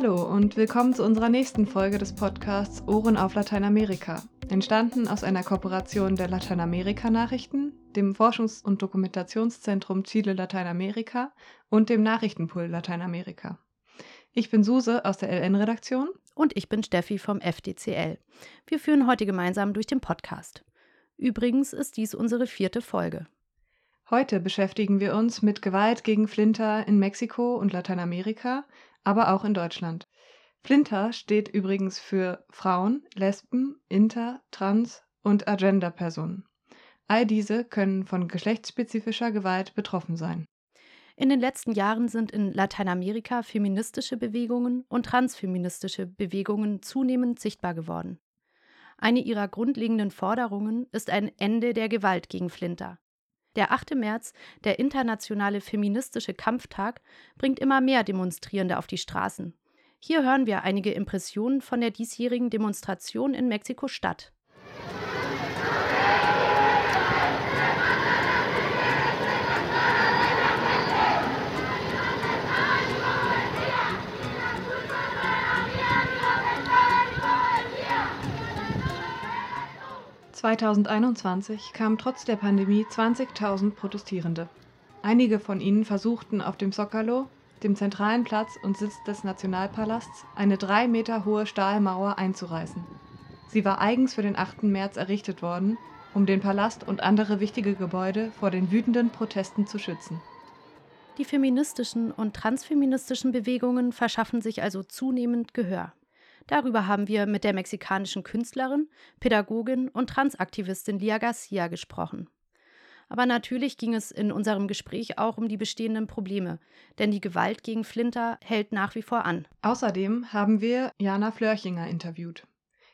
Hallo und willkommen zu unserer nächsten Folge des Podcasts Ohren auf Lateinamerika. Entstanden aus einer Kooperation der Lateinamerika-Nachrichten, dem Forschungs- und Dokumentationszentrum Chile Lateinamerika und dem Nachrichtenpool Lateinamerika. Ich bin Suse aus der LN-Redaktion. Und ich bin Steffi vom FDCL. Wir führen heute gemeinsam durch den Podcast. Übrigens ist dies unsere vierte Folge. Heute beschäftigen wir uns mit Gewalt gegen Flinter in Mexiko und Lateinamerika, aber auch in Deutschland. Flinter steht übrigens für Frauen, Lesben, Inter, Trans und Agenda-Personen. All diese können von geschlechtsspezifischer Gewalt betroffen sein. In den letzten Jahren sind in Lateinamerika feministische Bewegungen und transfeministische Bewegungen zunehmend sichtbar geworden. Eine ihrer grundlegenden Forderungen ist ein Ende der Gewalt gegen Flinter. Der 8. März, der internationale feministische Kampftag, bringt immer mehr Demonstrierende auf die Straßen. Hier hören wir einige Impressionen von der diesjährigen Demonstration in Mexiko-Stadt. 2021 kamen trotz der Pandemie 20.000 Protestierende. Einige von ihnen versuchten auf dem Zocalo, dem zentralen Platz und Sitz des Nationalpalasts, eine drei Meter hohe Stahlmauer einzureißen. Sie war eigens für den 8. März errichtet worden, um den Palast und andere wichtige Gebäude vor den wütenden Protesten zu schützen. Die feministischen und transfeministischen Bewegungen verschaffen sich also zunehmend Gehör. Darüber haben wir mit der mexikanischen Künstlerin, Pädagogin und Transaktivistin Lia Garcia gesprochen. Aber natürlich ging es in unserem Gespräch auch um die bestehenden Probleme, denn die Gewalt gegen Flinter hält nach wie vor an. Außerdem haben wir Jana Flörchinger interviewt.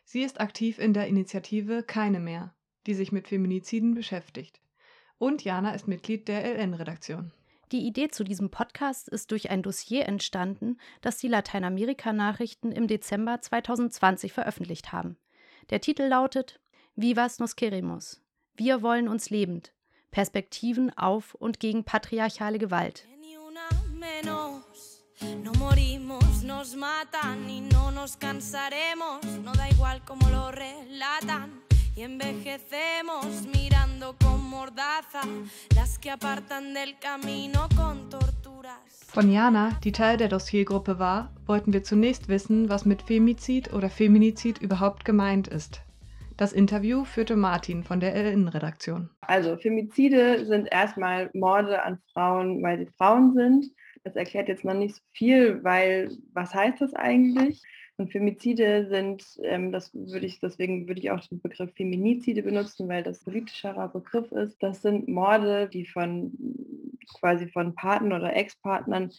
Sie ist aktiv in der Initiative Keine mehr, die sich mit Feminiziden beschäftigt. Und Jana ist Mitglied der LN-Redaktion. Die Idee zu diesem Podcast ist durch ein Dossier entstanden, das die Lateinamerika-Nachrichten im Dezember 2020 veröffentlicht haben. Der Titel lautet Vivas nos queremos. Wir wollen uns lebend. Perspektiven auf und gegen patriarchale Gewalt. No y envejecemos mirando con mordaza las que apartan del camino con torturas. Von Jana, die Teil der Dossiergruppe war, wollten wir zunächst wissen, was mit Femizid oder Feminizid überhaupt gemeint ist. Das Interview führte Martin von der LN-Redaktion. Also Femizide sind erstmal Morde an Frauen, weil sie Frauen sind. Das erklärt jetzt noch nicht so viel, weil was heißt das eigentlich? Und Femizide sind, ähm, das würde ich, deswegen würde ich auch den Begriff Feminizide benutzen, weil das politischerer Begriff ist. Das sind Morde, die von quasi von Partnern oder Ex-Partnern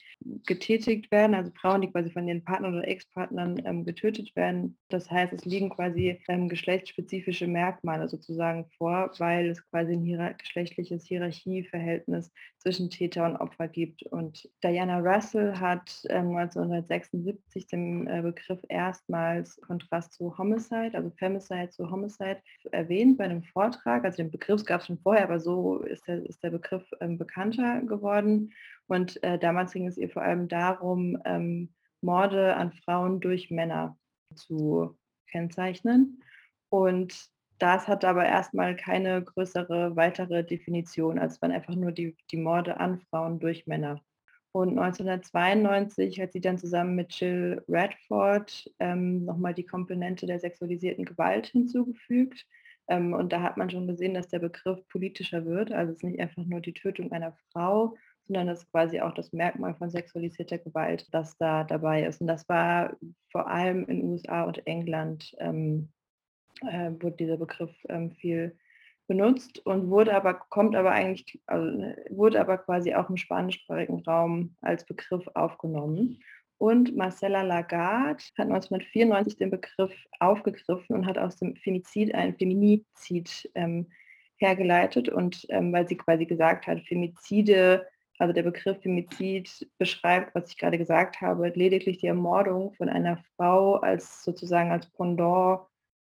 getätigt werden, also Frauen, die quasi von ihren Partnern oder Ex-Partnern ähm, getötet werden. Das heißt, es liegen quasi ähm, geschlechtsspezifische Merkmale sozusagen vor, weil es quasi ein hier geschlechtliches Hierarchieverhältnis zwischen Täter und Opfer gibt. Und Diana Russell hat ähm, 1976 den äh, Begriff erstmals Kontrast zu Homicide, also Femicide zu Homicide, erwähnt bei einem Vortrag. Also den Begriff gab es schon vorher, aber so ist der, ist der Begriff ähm, bekannter geworden. Und äh, damals ging es ihr vor allem darum, ähm, Morde an Frauen durch Männer zu kennzeichnen. Und das hat aber erstmal keine größere weitere Definition, als waren einfach nur die, die Morde an Frauen durch Männer. Und 1992 hat sie dann zusammen mit Jill Radford ähm, nochmal die Komponente der sexualisierten Gewalt hinzugefügt. Ähm, und da hat man schon gesehen, dass der Begriff politischer wird. Also es ist nicht einfach nur die Tötung einer Frau, sondern es ist quasi auch das Merkmal von sexualisierter Gewalt, das da dabei ist. Und das war vor allem in USA und England, ähm, äh, wurde dieser Begriff ähm, viel benutzt und wurde aber, kommt aber eigentlich, also ne, wurde aber quasi auch im spanischsprachigen Raum als Begriff aufgenommen. Und Marcella Lagarde hat 1994 den Begriff aufgegriffen und hat aus dem Femizid ein Feminizid ähm, hergeleitet. Und ähm, weil sie quasi gesagt hat, Femizide, also der Begriff Femizid beschreibt, was ich gerade gesagt habe, lediglich die Ermordung von einer Frau als sozusagen als Pendant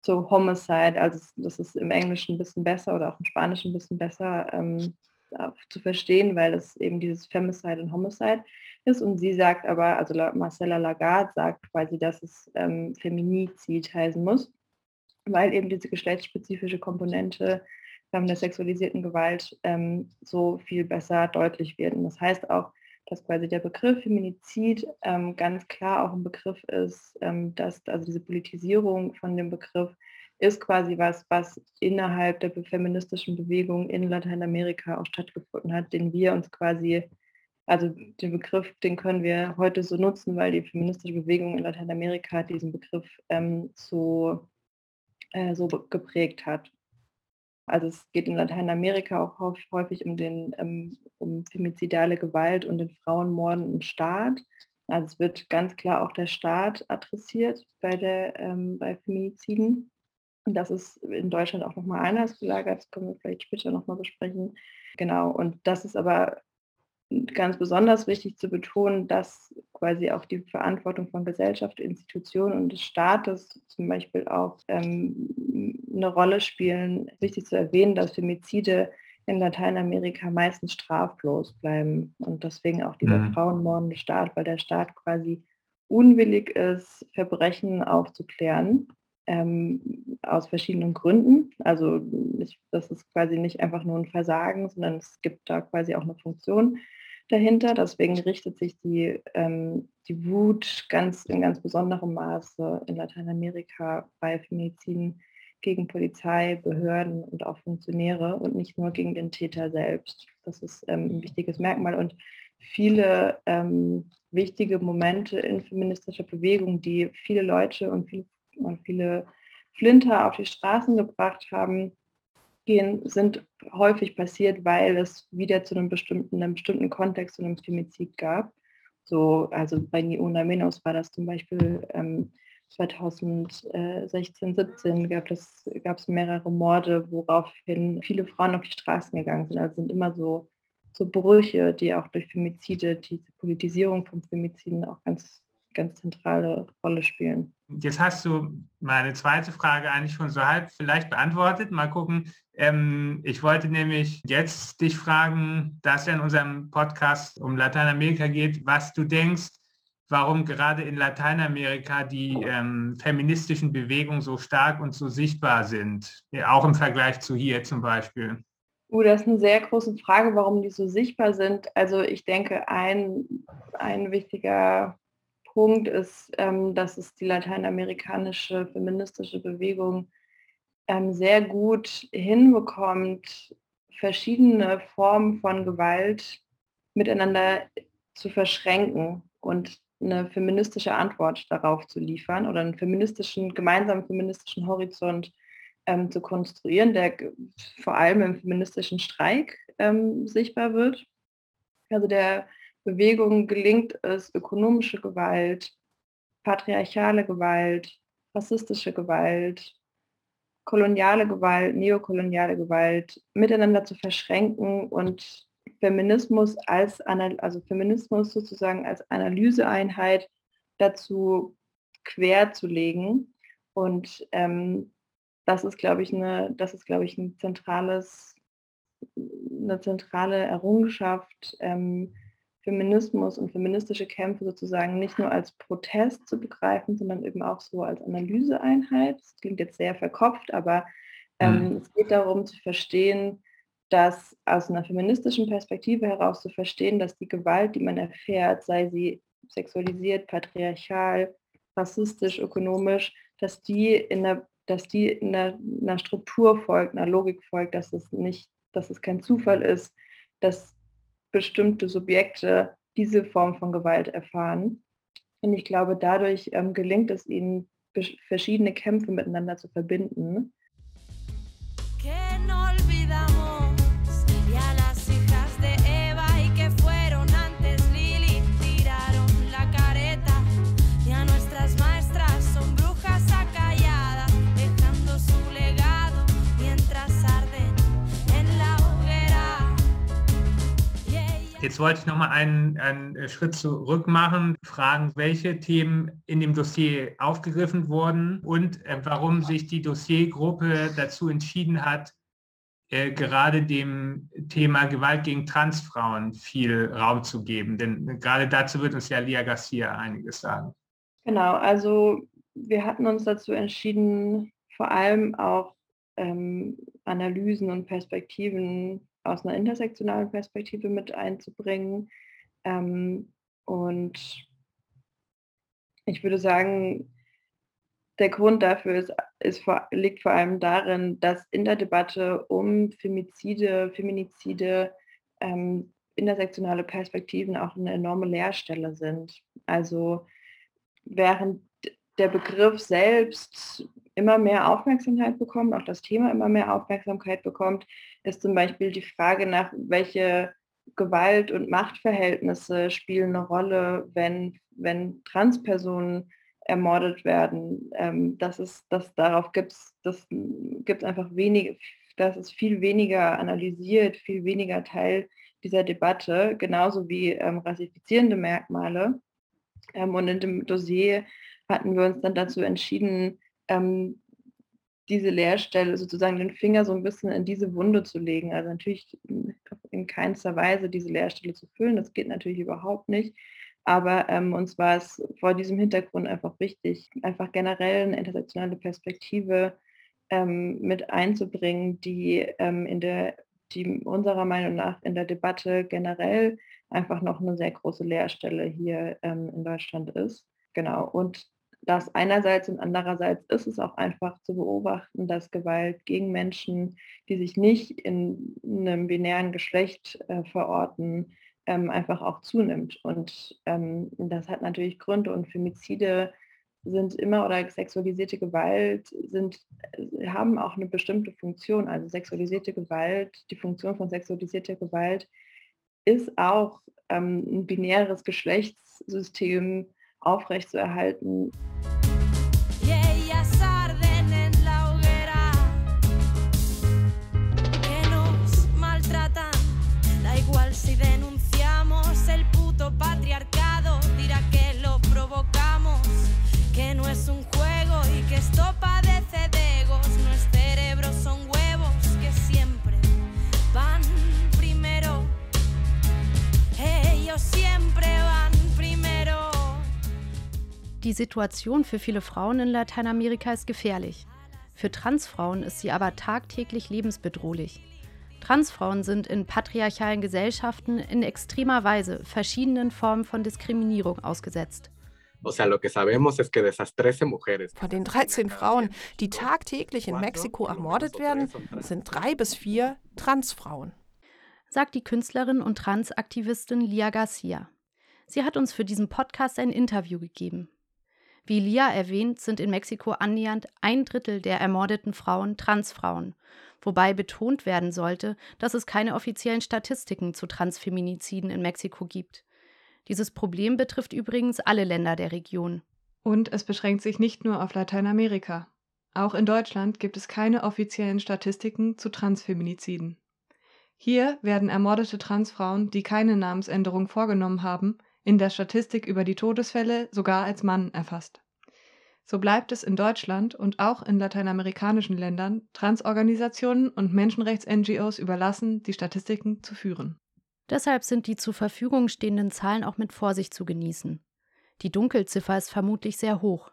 zu Homicide, also das ist im Englischen ein bisschen besser oder auch im Spanischen ein bisschen besser ähm, zu verstehen, weil es eben dieses Femicide und Homicide ist. Und sie sagt aber, also Marcella Lagarde sagt quasi, dass es ähm, Feminizid heißen muss, weil eben diese geschlechtsspezifische Komponente ähm, der sexualisierten Gewalt ähm, so viel besser deutlich wird. Und das heißt auch, dass quasi der Begriff Feminizid ähm, ganz klar auch ein Begriff ist, ähm, dass also diese Politisierung von dem Begriff ist quasi was, was innerhalb der feministischen Bewegung in Lateinamerika auch stattgefunden hat, den wir uns quasi, also den Begriff, den können wir heute so nutzen, weil die feministische Bewegung in Lateinamerika diesen Begriff ähm, so, äh, so geprägt hat. Also es geht in Lateinamerika auch häufig um, den, ähm, um femizidale Gewalt und den Frauenmorden im Staat. Also es wird ganz klar auch der Staat adressiert bei, der, ähm, bei Feminiziden. Und das ist in Deutschland auch nochmal anders gelagert, das können wir vielleicht später nochmal besprechen. Genau, und das ist aber ganz besonders wichtig zu betonen, dass quasi auch die Verantwortung von Gesellschaft, Institutionen und des Staates zum Beispiel auch ähm, eine Rolle spielen. Wichtig zu erwähnen, dass Femizide in Lateinamerika meistens straflos bleiben und deswegen auch dieser mhm. frauenmordende Staat, weil der Staat quasi unwillig ist, Verbrechen aufzuklären ähm, aus verschiedenen Gründen. Also ich, das ist quasi nicht einfach nur ein Versagen, sondern es gibt da quasi auch eine Funktion dahinter. Deswegen richtet sich die, ähm, die Wut ganz in ganz besonderem Maße in Lateinamerika bei Femiziden gegen Polizei, Behörden und auch Funktionäre und nicht nur gegen den Täter selbst. Das ist ähm, ein wichtiges Merkmal und viele ähm, wichtige Momente in feministischer Bewegung, die viele Leute und viele und viele Flinter auf die Straßen gebracht haben, gehen, sind häufig passiert, weil es wieder zu einem bestimmten, einem bestimmten Kontext zu einem Femizid gab. So, also bei Niona Menos war das zum Beispiel ähm, 2016, 17 gab es gab es mehrere Morde, woraufhin viele Frauen auf die Straßen gegangen sind. Also sind immer so, so Brüche, die auch durch Femizide, diese Politisierung von Femiziden auch ganz ganz zentrale Rolle spielen. Jetzt hast du meine zweite Frage eigentlich schon so halb vielleicht beantwortet. Mal gucken. Ähm, ich wollte nämlich jetzt dich fragen, dass ja in unserem Podcast um Lateinamerika geht, was du denkst, warum gerade in Lateinamerika die ähm, feministischen Bewegungen so stark und so sichtbar sind, auch im Vergleich zu hier zum Beispiel. Uh, das ist eine sehr große Frage, warum die so sichtbar sind. Also ich denke, ein, ein wichtiger Punkt ist, ähm, dass es die lateinamerikanische feministische Bewegung ähm, sehr gut hinbekommt, verschiedene Formen von Gewalt miteinander zu verschränken und eine feministische Antwort darauf zu liefern oder einen feministischen, gemeinsamen feministischen Horizont ähm, zu konstruieren, der vor allem im feministischen Streik ähm, sichtbar wird. Also der Bewegungen gelingt es, ökonomische Gewalt, patriarchale Gewalt, rassistische Gewalt, koloniale Gewalt, neokoloniale Gewalt miteinander zu verschränken und Feminismus als also Feminismus sozusagen als Analyseeinheit dazu quer zu legen. Und ähm, das ist, glaube ich, eine, das ist, glaube ich, ein zentrales, eine zentrale Errungenschaft, ähm, Feminismus und feministische Kämpfe sozusagen nicht nur als Protest zu begreifen, sondern eben auch so als Analyseeinheit. Das klingt jetzt sehr verkopft, aber ähm, mhm. es geht darum zu verstehen, dass aus einer feministischen Perspektive heraus zu verstehen, dass die Gewalt, die man erfährt, sei sie sexualisiert, patriarchal, rassistisch, ökonomisch, dass die in der, dass die in einer, einer Struktur folgt, einer Logik folgt, dass es nicht, dass es kein Zufall ist, dass bestimmte Subjekte diese Form von Gewalt erfahren. Und ich glaube, dadurch ähm, gelingt es ihnen, verschiedene Kämpfe miteinander zu verbinden. Jetzt wollte ich noch mal einen, einen äh, Schritt zurück machen, fragen, welche Themen in dem Dossier aufgegriffen wurden und äh, warum sich die Dossiergruppe dazu entschieden hat, äh, gerade dem Thema Gewalt gegen Transfrauen viel Raum zu geben. Denn gerade dazu wird uns ja Lia Garcia einiges sagen. Genau, also wir hatten uns dazu entschieden, vor allem auch ähm, Analysen und Perspektiven aus einer intersektionalen Perspektive mit einzubringen. Ähm, und ich würde sagen, der Grund dafür ist, ist liegt vor allem darin, dass in der Debatte um Femizide, Feminizide, ähm, intersektionale Perspektiven auch eine enorme Leerstelle sind. Also während der Begriff selbst immer mehr Aufmerksamkeit bekommt, auch das Thema immer mehr Aufmerksamkeit bekommt, ist zum Beispiel die Frage nach, welche Gewalt- und Machtverhältnisse spielen eine Rolle, wenn, wenn Transpersonen ermordet werden. Ähm, das ist, das, darauf gibt es das gibt's einfach wenig, das ist viel weniger analysiert, viel weniger Teil dieser Debatte, genauso wie ähm, rassifizierende Merkmale. Ähm, und in dem Dossier hatten wir uns dann dazu entschieden, ähm, diese Leerstelle, sozusagen den Finger so ein bisschen in diese Wunde zu legen. Also natürlich in keinster Weise diese Leerstelle zu füllen, das geht natürlich überhaupt nicht. Aber ähm, uns war es vor diesem Hintergrund einfach wichtig, einfach generell eine intersektionale Perspektive ähm, mit einzubringen, die ähm, in der, die unserer Meinung nach in der Debatte generell einfach noch eine sehr große Leerstelle hier ähm, in Deutschland ist. Genau. Und das einerseits und andererseits ist es auch einfach zu beobachten, dass Gewalt gegen Menschen, die sich nicht in einem binären Geschlecht äh, verorten, ähm, einfach auch zunimmt. Und ähm, das hat natürlich Gründe und Femizide sind immer oder sexualisierte Gewalt sind, äh, haben auch eine bestimmte Funktion. Also sexualisierte Gewalt, die Funktion von sexualisierter Gewalt ist auch ähm, ein binäres Geschlechtssystem aufrechtzuerhalten. Die Situation für viele Frauen in Lateinamerika ist gefährlich. Für Transfrauen ist sie aber tagtäglich lebensbedrohlich. Transfrauen sind in patriarchalen Gesellschaften in extremer Weise verschiedenen Formen von Diskriminierung ausgesetzt. Von den 13 Frauen, die tagtäglich in Mexiko ermordet werden, sind drei bis vier Transfrauen. Sagt die Künstlerin und Transaktivistin Lia Garcia. Sie hat uns für diesen Podcast ein Interview gegeben. Wie Lia erwähnt, sind in Mexiko annähernd ein Drittel der ermordeten Frauen Transfrauen, wobei betont werden sollte, dass es keine offiziellen Statistiken zu Transfeminiziden in Mexiko gibt. Dieses Problem betrifft übrigens alle Länder der Region. Und es beschränkt sich nicht nur auf Lateinamerika. Auch in Deutschland gibt es keine offiziellen Statistiken zu Transfeminiziden. Hier werden ermordete Transfrauen, die keine Namensänderung vorgenommen haben, in der Statistik über die Todesfälle sogar als Mann erfasst. So bleibt es in Deutschland und auch in lateinamerikanischen Ländern Transorganisationen und Menschenrechts-NGOs überlassen, die Statistiken zu führen. Deshalb sind die zur Verfügung stehenden Zahlen auch mit Vorsicht zu genießen. Die Dunkelziffer ist vermutlich sehr hoch.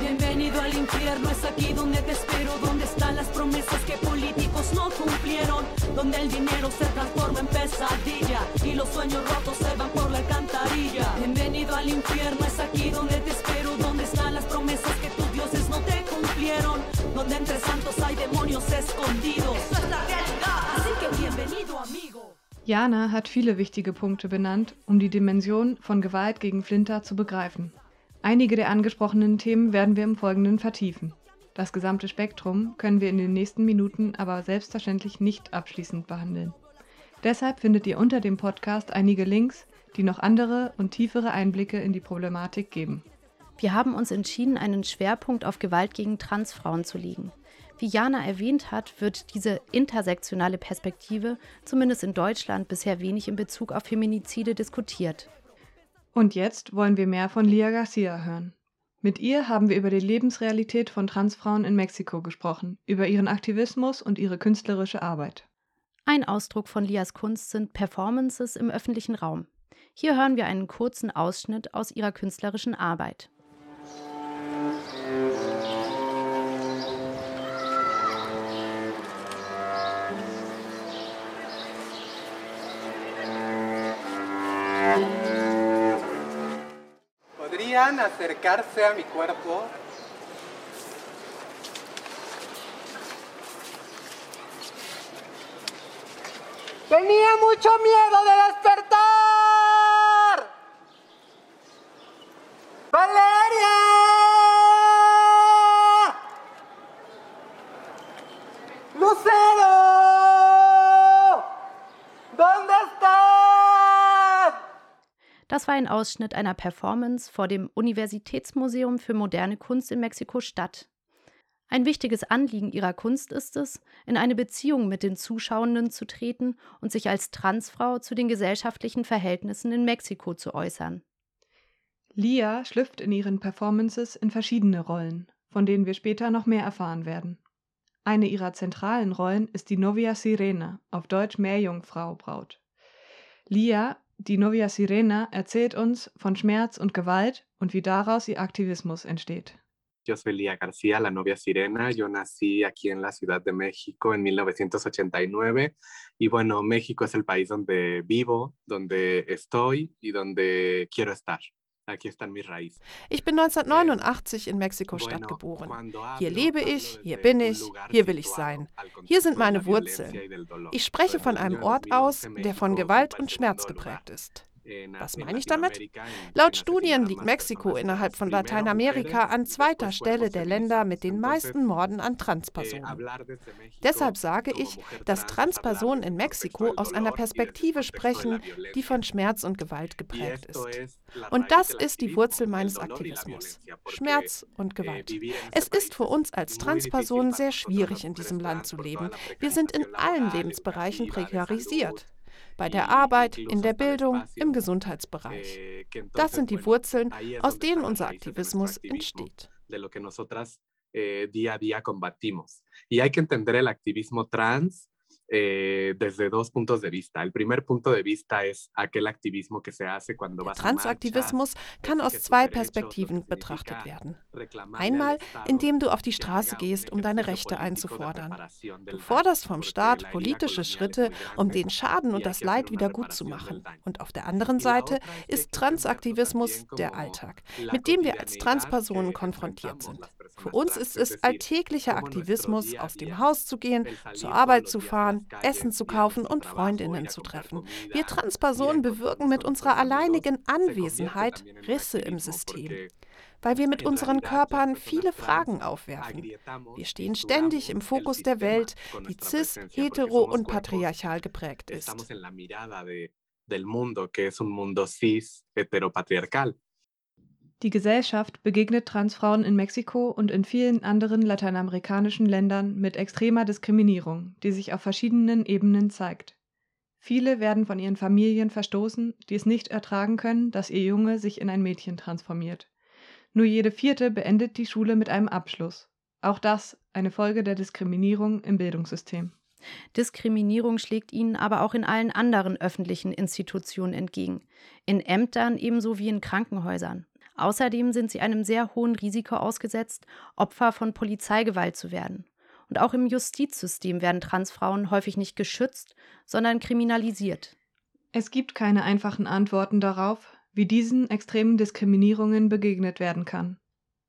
Bienvenido al infierno, es aquí donde te espero, donde están las promesas que políticos no cumplieron. donde el dinero se transforma en pesadilla y los sueños rotos se van por la alcantarilla. Bienvenido al infierno, es aquí donde te espero, donde están las promesas que tus dioses no te cumplieron, donde entre santos hay demonios escondidos. Eso es la realidad, así que bienvenido amigo. Jana hat viele wichtige Punkte benannt, um die Dimension von Gewalt gegen Flinter zu begreifen. Einige der angesprochenen Themen werden wir im Folgenden vertiefen. Das gesamte Spektrum können wir in den nächsten Minuten aber selbstverständlich nicht abschließend behandeln. Deshalb findet ihr unter dem Podcast einige Links, die noch andere und tiefere Einblicke in die Problematik geben. Wir haben uns entschieden, einen Schwerpunkt auf Gewalt gegen Transfrauen zu legen. Wie Jana erwähnt hat, wird diese intersektionale Perspektive zumindest in Deutschland bisher wenig in Bezug auf Feminizide diskutiert. Und jetzt wollen wir mehr von Lia Garcia hören. Mit ihr haben wir über die Lebensrealität von Transfrauen in Mexiko gesprochen, über ihren Aktivismus und ihre künstlerische Arbeit. Ein Ausdruck von Lias Kunst sind Performances im öffentlichen Raum. Hier hören wir einen kurzen Ausschnitt aus ihrer künstlerischen Arbeit. Acercarse a mi cuerpo. Tenía mucho miedo de despertar. Valeria. Das war ein Ausschnitt einer Performance vor dem Universitätsmuseum für moderne Kunst in Mexiko-Stadt. Ein wichtiges Anliegen ihrer Kunst ist es, in eine Beziehung mit den Zuschauenden zu treten und sich als Transfrau zu den gesellschaftlichen Verhältnissen in Mexiko zu äußern. Lia schlüpft in ihren Performances in verschiedene Rollen, von denen wir später noch mehr erfahren werden. Eine ihrer zentralen Rollen ist die Novia Sirena, auf Deutsch Meerjungfrau Braut. Lia, die Novia Sirena, erzählt uns von Schmerz und Gewalt und wie daraus ihr Aktivismus entsteht. Yo soy Lía García, la novia sirena. Yo nací aquí en la Ciudad de México en 1989 y bueno, México es el país donde vivo, donde estoy y donde quiero estar. Ich bin 1989 in Mexiko-Stadt geboren. Hier lebe ich, hier bin ich, hier will ich sein. Hier sind meine Wurzeln. Ich spreche von einem Ort aus, der von Gewalt und Schmerz geprägt ist. Was meine ich damit? Laut Studien liegt Mexiko innerhalb von Lateinamerika an zweiter Stelle der Länder mit den meisten Morden an Transpersonen. Deshalb sage ich, dass Transpersonen in Mexiko aus einer Perspektive sprechen, die von Schmerz und Gewalt geprägt ist. Und das ist die Wurzel meines Aktivismus. Schmerz und Gewalt. Es ist für uns als Transpersonen sehr schwierig, in diesem Land zu leben. Wir sind in allen Lebensbereichen prekarisiert bei der Arbeit, in der Bildung, im Gesundheitsbereich. Das sind die Wurzeln, aus denen unser Aktivismus entsteht. día a día combatimos. Y hay que entender el activismo trans eh, desde dos puntos de vista. El primer punto de vista es aquel activismo que se hace cuando vas Transaktivismus kann aus zwei Perspektiven betrachtet werden. Einmal, indem du auf die Straße gehst, um deine Rechte einzufordern. Du forderst vom Staat politische Schritte, um den Schaden und das Leid wieder gut zu machen. Und auf der anderen Seite ist Transaktivismus der Alltag, mit dem wir als Transpersonen konfrontiert sind. Für uns ist es alltäglicher Aktivismus, aus dem Haus zu gehen, zur Arbeit zu fahren, Essen zu kaufen und Freundinnen zu treffen. Wir Transpersonen bewirken mit unserer alleinigen Anwesenheit Risse im System weil wir mit unseren Körpern viele Fragen aufwerfen. Wir stehen ständig im Fokus der Welt, die cis, hetero und patriarchal geprägt ist. Die Gesellschaft begegnet Transfrauen in Mexiko und in vielen anderen lateinamerikanischen Ländern mit extremer Diskriminierung, die sich auf verschiedenen Ebenen zeigt. Viele werden von ihren Familien verstoßen, die es nicht ertragen können, dass ihr Junge sich in ein Mädchen transformiert. Nur jede vierte beendet die Schule mit einem Abschluss. Auch das eine Folge der Diskriminierung im Bildungssystem. Diskriminierung schlägt ihnen aber auch in allen anderen öffentlichen Institutionen entgegen, in Ämtern ebenso wie in Krankenhäusern. Außerdem sind sie einem sehr hohen Risiko ausgesetzt, Opfer von Polizeigewalt zu werden. Und auch im Justizsystem werden Transfrauen häufig nicht geschützt, sondern kriminalisiert. Es gibt keine einfachen Antworten darauf, wie diesen extremen Diskriminierungen begegnet werden kann.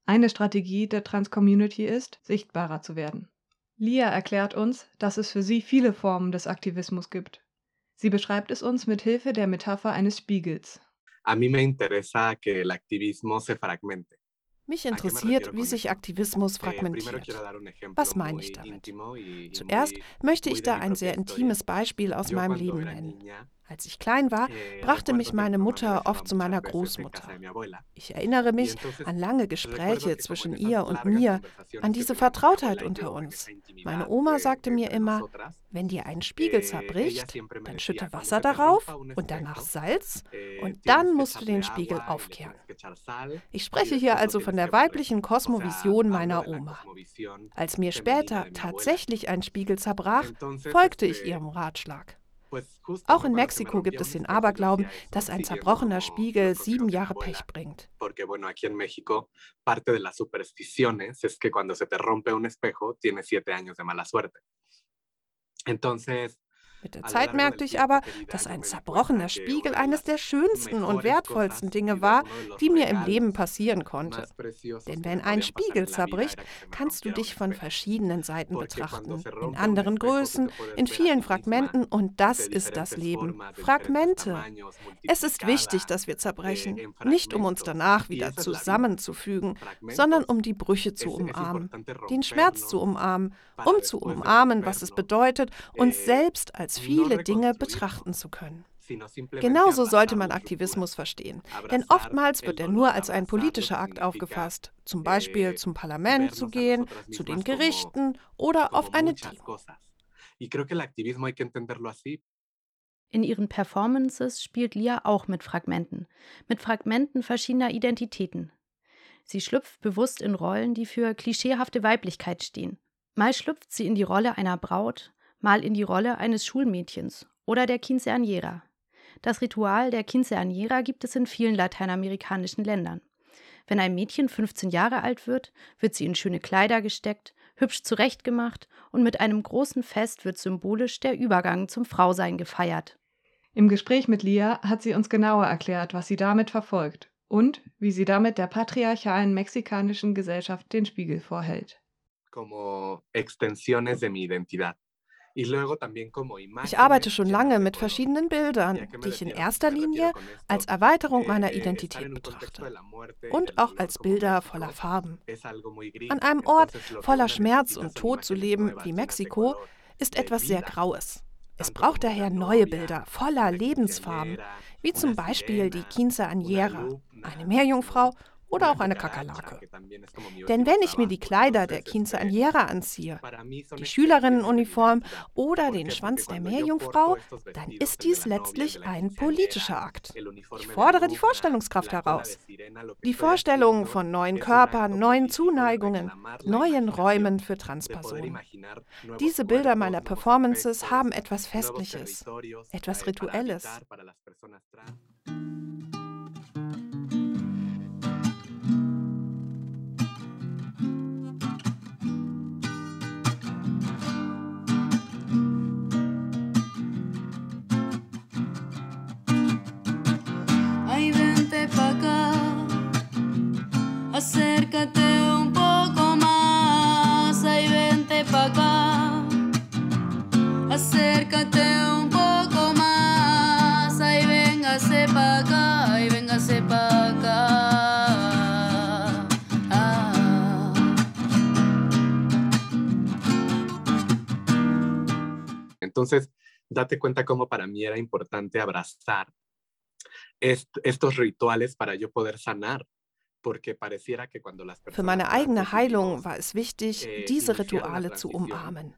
Eine Strategie der Trans-Community ist, sichtbarer zu werden. Lia erklärt uns, dass es für sie viele Formen des Aktivismus gibt. Sie beschreibt es uns mit Hilfe der Metapher eines Spiegels. A mí me interesa que el activismo se fragmente. Mich interessiert, wie sich Aktivismus fragmentiert. Was meine ich damit? Zuerst möchte ich da ein sehr intimes Beispiel aus meinem Leben nennen. Als ich klein war, brachte mich meine Mutter oft zu meiner Großmutter. Ich erinnere mich an lange Gespräche zwischen ihr und mir, an diese Vertrautheit unter uns. Meine Oma sagte mir immer, wenn dir ein Spiegel zerbricht, dann schütte Wasser darauf und danach Salz und dann musst du den Spiegel aufkehren. Ich spreche hier also von der weiblichen Kosmovision meiner Oma. Als mir später tatsächlich ein Spiegel zerbrach, folgte ich ihrem Ratschlag. Auch in Mexiko gibt es den Aberglauben, dass ein zerbrochener Spiegel sieben Jahre Pech bringt. Mit der Zeit merkte ich aber, dass ein zerbrochener Spiegel eines der schönsten und wertvollsten Dinge war, die mir im Leben passieren konnte. Denn wenn ein Spiegel zerbricht, kannst du dich von verschiedenen Seiten betrachten, in anderen Größen, in vielen Fragmenten und das ist das Leben. Fragmente. Es ist wichtig, dass wir zerbrechen, nicht um uns danach wieder zusammenzufügen, sondern um die Brüche zu umarmen, den Schmerz zu umarmen, um zu umarmen, was es bedeutet, uns selbst als als viele Dinge betrachten zu können. Genauso sollte man Aktivismus verstehen, denn oftmals wird er nur als ein politischer Akt aufgefasst, zum Beispiel zum Parlament zu gehen, zu den Gerichten oder auf eine Demo. In ihren Performances spielt Lia auch mit Fragmenten, mit Fragmenten verschiedener Identitäten. Sie schlüpft bewusst in Rollen, die für klischeehafte Weiblichkeit stehen. Mal schlüpft sie in die Rolle einer Braut, mal in die Rolle eines Schulmädchens oder der Quinceañera. Das Ritual der Quinceañera gibt es in vielen lateinamerikanischen Ländern. Wenn ein Mädchen 15 Jahre alt wird, wird sie in schöne Kleider gesteckt, hübsch zurechtgemacht und mit einem großen Fest wird symbolisch der Übergang zum Frausein gefeiert. Im Gespräch mit Lia hat sie uns genauer erklärt, was sie damit verfolgt und wie sie damit der patriarchalen mexikanischen Gesellschaft den Spiegel vorhält. Como extensiones de mi identidad. Ich arbeite schon lange mit verschiedenen Bildern, die ich in erster Linie als Erweiterung meiner Identität betrachte und auch als Bilder voller Farben. An einem Ort voller Schmerz und Tod zu leben wie Mexiko ist etwas sehr Graues. Es braucht daher neue Bilder voller Lebensfarben, wie zum Beispiel die Quinceañera, eine Meerjungfrau oder auch eine Kakerlake. Denn wenn ich mir die Kleider der Quinceañera anziehe, die Schülerinnenuniform oder den Schwanz der Meerjungfrau, dann ist dies letztlich ein politischer Akt. Ich fordere die Vorstellungskraft heraus. Die Vorstellung von neuen Körpern, neuen Zuneigungen, neuen Räumen für Transpersonen. Diese Bilder meiner Performances haben etwas Festliches, etwas Rituelles. Acércate un poco más, ay vente pa' acá. Acércate un poco más, ay véngase pa' acá, ay véngase pa' acá. Ah. Entonces, date cuenta cómo para mí era importante abrazar est estos rituales para yo poder sanar Für meine eigene Heilung war es wichtig, eh, diese Rituale zu umarmen.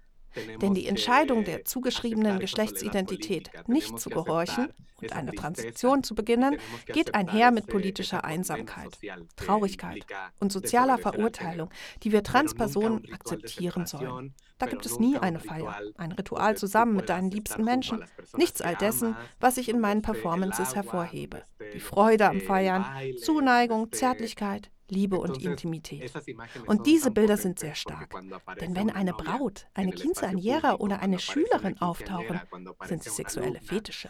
Denn die Entscheidung der zugeschriebenen Geschlechtsidentität nicht zu gehorchen und eine Transition zu beginnen, geht einher mit politischer Einsamkeit, Traurigkeit und sozialer Verurteilung, die wir Transpersonen akzeptieren sollen. Da gibt es nie eine Feier, ein Ritual zusammen mit deinen liebsten Menschen. Nichts all dessen, was ich in meinen Performances hervorhebe. Die Freude am Feiern, Zuneigung, Zärtlichkeit, Liebe und Intimität. Und diese Bilder sind sehr stark. Denn wenn eine Braut, eine Quinceañera oder eine Schülerin auftauchen, sind sie sexuelle Fetische.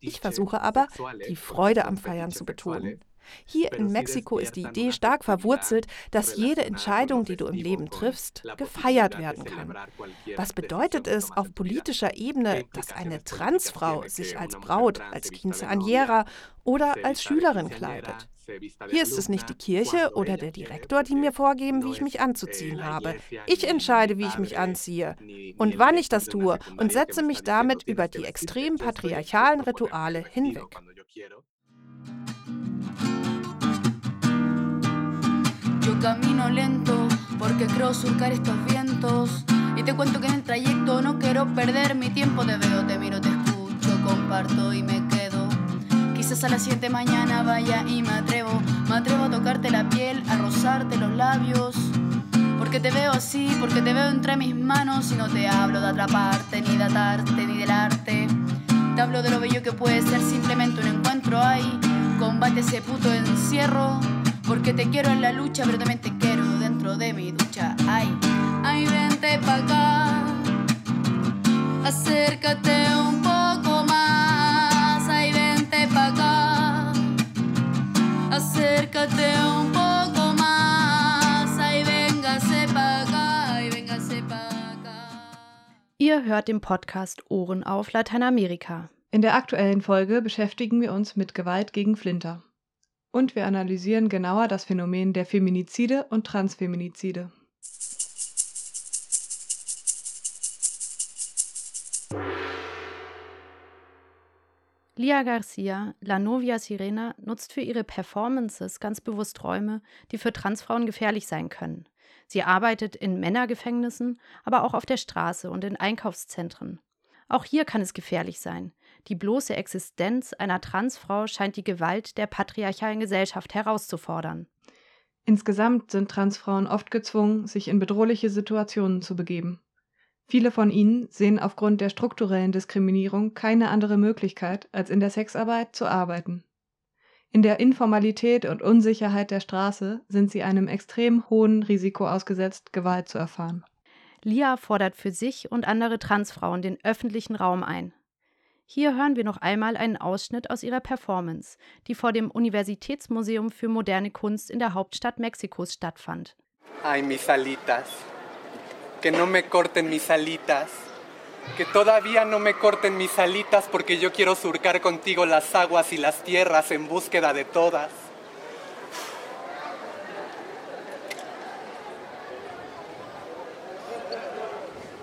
Ich versuche aber, die Freude am Feiern zu betonen. Hier in Mexiko ist die Idee stark verwurzelt, dass jede Entscheidung, die du im Leben triffst, gefeiert werden kann. Was bedeutet es auf politischer Ebene, dass eine Transfrau sich als Braut, als Quinceañera oder als Schülerin kleidet? Hier ist es nicht die Kirche oder der Direktor, die mir vorgeben, wie ich mich anzuziehen habe. Ich entscheide, wie ich mich anziehe und wann ich das tue und setze mich damit über die extrem patriarchalen Rituale hinweg. Yo camino lento porque creo surcar estos vientos. Y te cuento que en el trayecto no quiero perder mi tiempo. Te veo, te miro, te escucho, comparto y me quedo. Quizás a la siguiente mañana vaya y me atrevo. Me atrevo a tocarte la piel, a rozarte los labios. Porque te veo así, porque te veo entre mis manos y no te hablo de atraparte, ni de atarte, ni del arte. Hablo de lo bello que puede ser simplemente un encuentro ahí. Combate ese puto encierro. Porque te quiero en la lucha, pero también te quiero dentro de mi ducha. Ay, ay, vente pa' acá. Acércate un poco más. Ay, vente pa' acá. Acércate un poco Ihr hört den Podcast Ohren auf Lateinamerika. In der aktuellen Folge beschäftigen wir uns mit Gewalt gegen Flinter. Und wir analysieren genauer das Phänomen der Feminizide und Transfeminizide. Lia Garcia, La Novia Sirena, nutzt für ihre Performances ganz bewusst Räume, die für Transfrauen gefährlich sein können. Sie arbeitet in Männergefängnissen, aber auch auf der Straße und in Einkaufszentren. Auch hier kann es gefährlich sein. Die bloße Existenz einer Transfrau scheint die Gewalt der patriarchalen Gesellschaft herauszufordern. Insgesamt sind Transfrauen oft gezwungen, sich in bedrohliche Situationen zu begeben. Viele von ihnen sehen aufgrund der strukturellen Diskriminierung keine andere Möglichkeit, als in der Sexarbeit zu arbeiten. In der Informalität und Unsicherheit der Straße sind sie einem extrem hohen Risiko ausgesetzt, Gewalt zu erfahren. Lia fordert für sich und andere Transfrauen den öffentlichen Raum ein. Hier hören wir noch einmal einen Ausschnitt aus ihrer Performance, die vor dem Universitätsmuseum für moderne Kunst in der Hauptstadt Mexikos stattfand. Ay, mis alitas. Que no me corten mis alitas. Que todavía no me corten mis alitas porque yo quiero surcar contigo las aguas y las tierras en búsqueda de todas.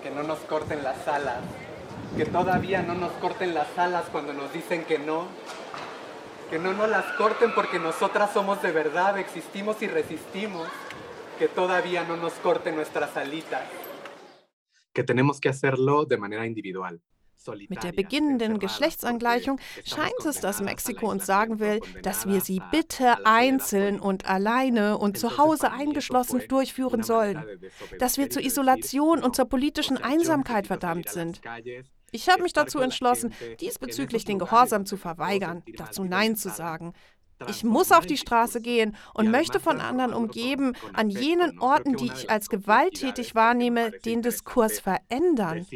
Que no nos corten las alas. Que todavía no nos corten las alas cuando nos dicen que no. Que no nos las corten porque nosotras somos de verdad, existimos y resistimos. Que todavía no nos corten nuestras alitas. Mit der beginnenden Geschlechtsangleichung scheint es, dass Mexiko uns sagen will, dass wir sie bitte einzeln und alleine und zu Hause eingeschlossen durchführen sollen, dass wir zur Isolation und zur politischen Einsamkeit verdammt sind. Ich habe mich dazu entschlossen, diesbezüglich den Gehorsam zu verweigern, dazu Nein zu sagen. Ich muss auf die Straße gehen und möchte von anderen umgeben, an jenen Orten, die ich als gewalttätig wahrnehme, den Diskurs verändern.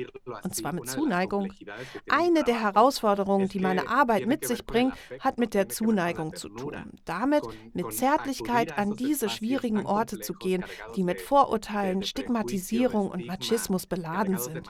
Und zwar mit Zuneigung. Eine der Herausforderungen, die meine Arbeit mit sich bringt, hat mit der Zuneigung zu tun. Damit mit Zärtlichkeit an diese schwierigen Orte zu gehen, die mit Vorurteilen, Stigmatisierung und Machismus beladen sind.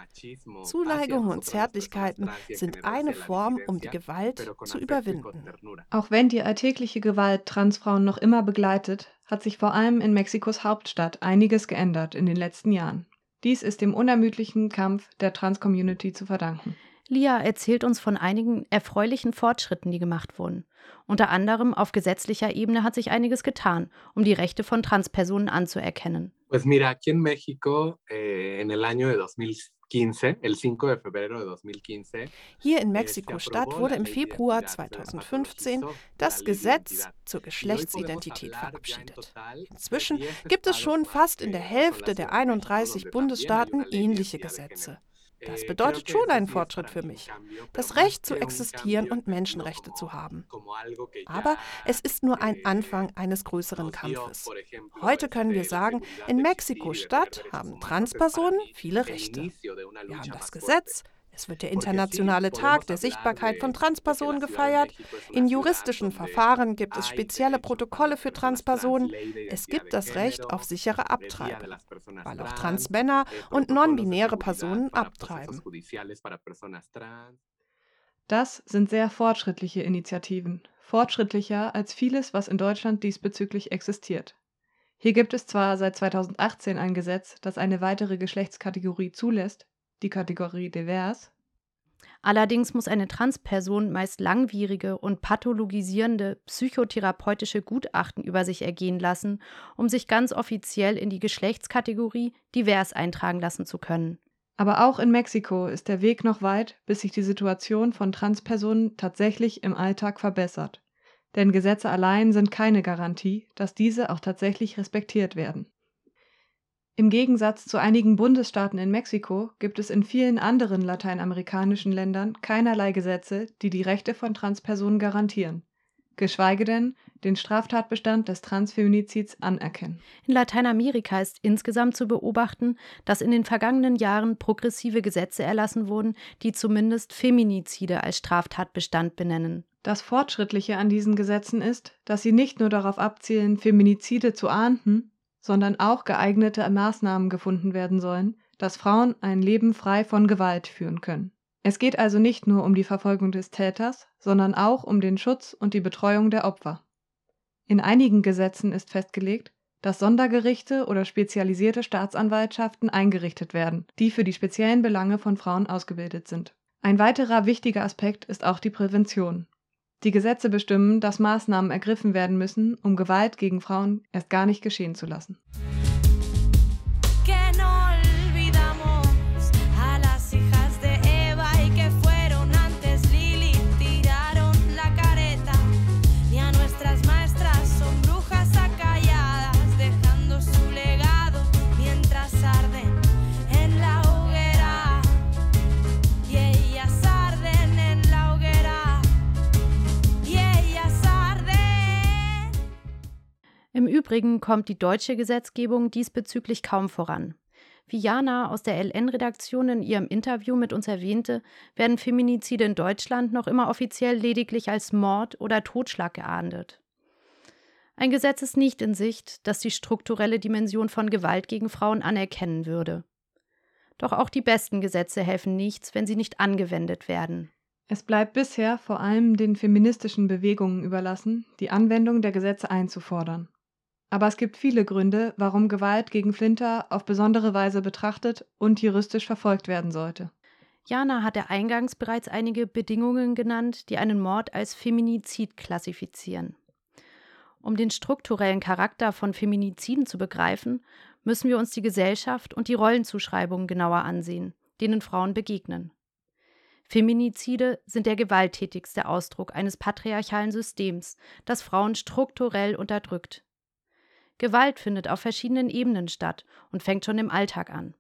Zuneigung und Zärtlichkeiten sind eine Form, um die Gewalt zu überwinden. Auch wenn die alltägliche Gewalt Transfrauen noch immer begleitet, hat sich vor allem in Mexikos Hauptstadt einiges geändert in den letzten Jahren. Dies ist dem unermüdlichen Kampf der Trans-Community zu verdanken. Lia erzählt uns von einigen erfreulichen Fortschritten, die gemacht wurden. Unter anderem auf gesetzlicher Ebene hat sich einiges getan, um die Rechte von Transpersonen anzuerkennen. Pues mira, aquí en México, eh, en el año de 2015, el 5 de febrero de 2015, Hier in Mexiko-Stadt wurde im Februar 2015 das Gesetz zur Geschlechtsidentität verabschiedet. Inzwischen gibt es schon fast in der Hälfte der 31 Bundesstaaten ähnliche Gesetze. Das bedeutet schon einen Fortschritt für mich, das Recht zu existieren und Menschenrechte zu haben. Aber es ist nur ein Anfang eines größeren Kampfes. Heute können wir sagen, in Mexiko-Stadt haben Transpersonen viele Rechte. Wir haben das Gesetz, Es wird der internationale Tag der Sichtbarkeit von Transpersonen gefeiert. In juristischen Verfahren gibt es spezielle Protokolle für Transpersonen. Es gibt das Recht auf sichere Abtreibung, weil auch Transmänner und non-binäre Personen abtreiben. Das sind sehr fortschrittliche Initiativen, fortschrittlicher als vieles, was in Deutschland diesbezüglich existiert. Hier gibt es zwar seit 2018 ein Gesetz, das eine weitere Geschlechtskategorie zulässt, die Kategorie divers. Allerdings muss eine Transperson meist langwierige und pathologisierende psychotherapeutische Gutachten über sich ergehen lassen, um sich ganz offiziell in die Geschlechtskategorie divers eintragen lassen zu können. Aber auch in Mexiko ist der Weg noch weit, bis sich die Situation von Transpersonen tatsächlich im Alltag verbessert. Denn Gesetze allein sind keine Garantie, dass diese auch tatsächlich respektiert werden. Im Gegensatz zu einigen Bundesstaaten in Mexiko gibt es in vielen anderen lateinamerikanischen Ländern keinerlei Gesetze, die die Rechte von Transpersonen garantieren, geschweige denn den Straftatbestand des Transfeminizids anerkennen. In Lateinamerika ist insgesamt zu beobachten, dass in den vergangenen Jahren progressive Gesetze erlassen wurden, die zumindest Feminizide als Straftatbestand benennen. Das Fortschrittliche an diesen Gesetzen ist, dass sie nicht nur darauf abzielen, Feminizide zu ahnden, sondern auch geeignete Maßnahmen gefunden werden sollen, dass Frauen ein Leben frei von Gewalt führen können. Es geht also nicht nur um die Verfolgung des Täters, sondern auch um den Schutz und die Betreuung der Opfer. In einigen Gesetzen ist festgelegt, dass Sondergerichte oder spezialisierte Staatsanwaltschaften eingerichtet werden, die für die speziellen Belange von Frauen ausgebildet sind. Ein weiterer wichtiger Aspekt ist auch die Prävention. Die Gesetze bestimmen, dass Maßnahmen ergriffen werden müssen, um Gewalt gegen Frauen erst gar nicht geschehen zu lassen. Im Übrigen kommt die deutsche Gesetzgebung diesbezüglich kaum voran. Wie Jana aus der LN-Redaktion in ihrem Interview mit uns erwähnte, werden Feminizide in Deutschland noch immer offiziell lediglich als Mord oder Totschlag geahndet. Ein Gesetz ist nicht in Sicht, das die strukturelle Dimension von Gewalt gegen Frauen anerkennen würde. Doch auch die besten Gesetze helfen nichts, wenn sie nicht angewendet werden. Es bleibt bisher vor allem den feministischen Bewegungen überlassen, die Anwendung der Gesetze einzufordern. Aber es gibt viele Gründe, warum Gewalt gegen Flinter auf besondere Weise betrachtet und juristisch verfolgt werden sollte. Jana hatte eingangs bereits einige Bedingungen genannt, die einen Mord als Feminizid klassifizieren. Um den strukturellen Charakter von Feminiziden zu begreifen, müssen wir uns die Gesellschaft und die Rollenzuschreibungen genauer ansehen, denen Frauen begegnen. Feminizide sind der gewalttätigste Ausdruck eines patriarchalen Systems, das Frauen strukturell unterdrückt. Gewalt findet auf verschiedenen Ebenen statt und fängt schon im Alltag an.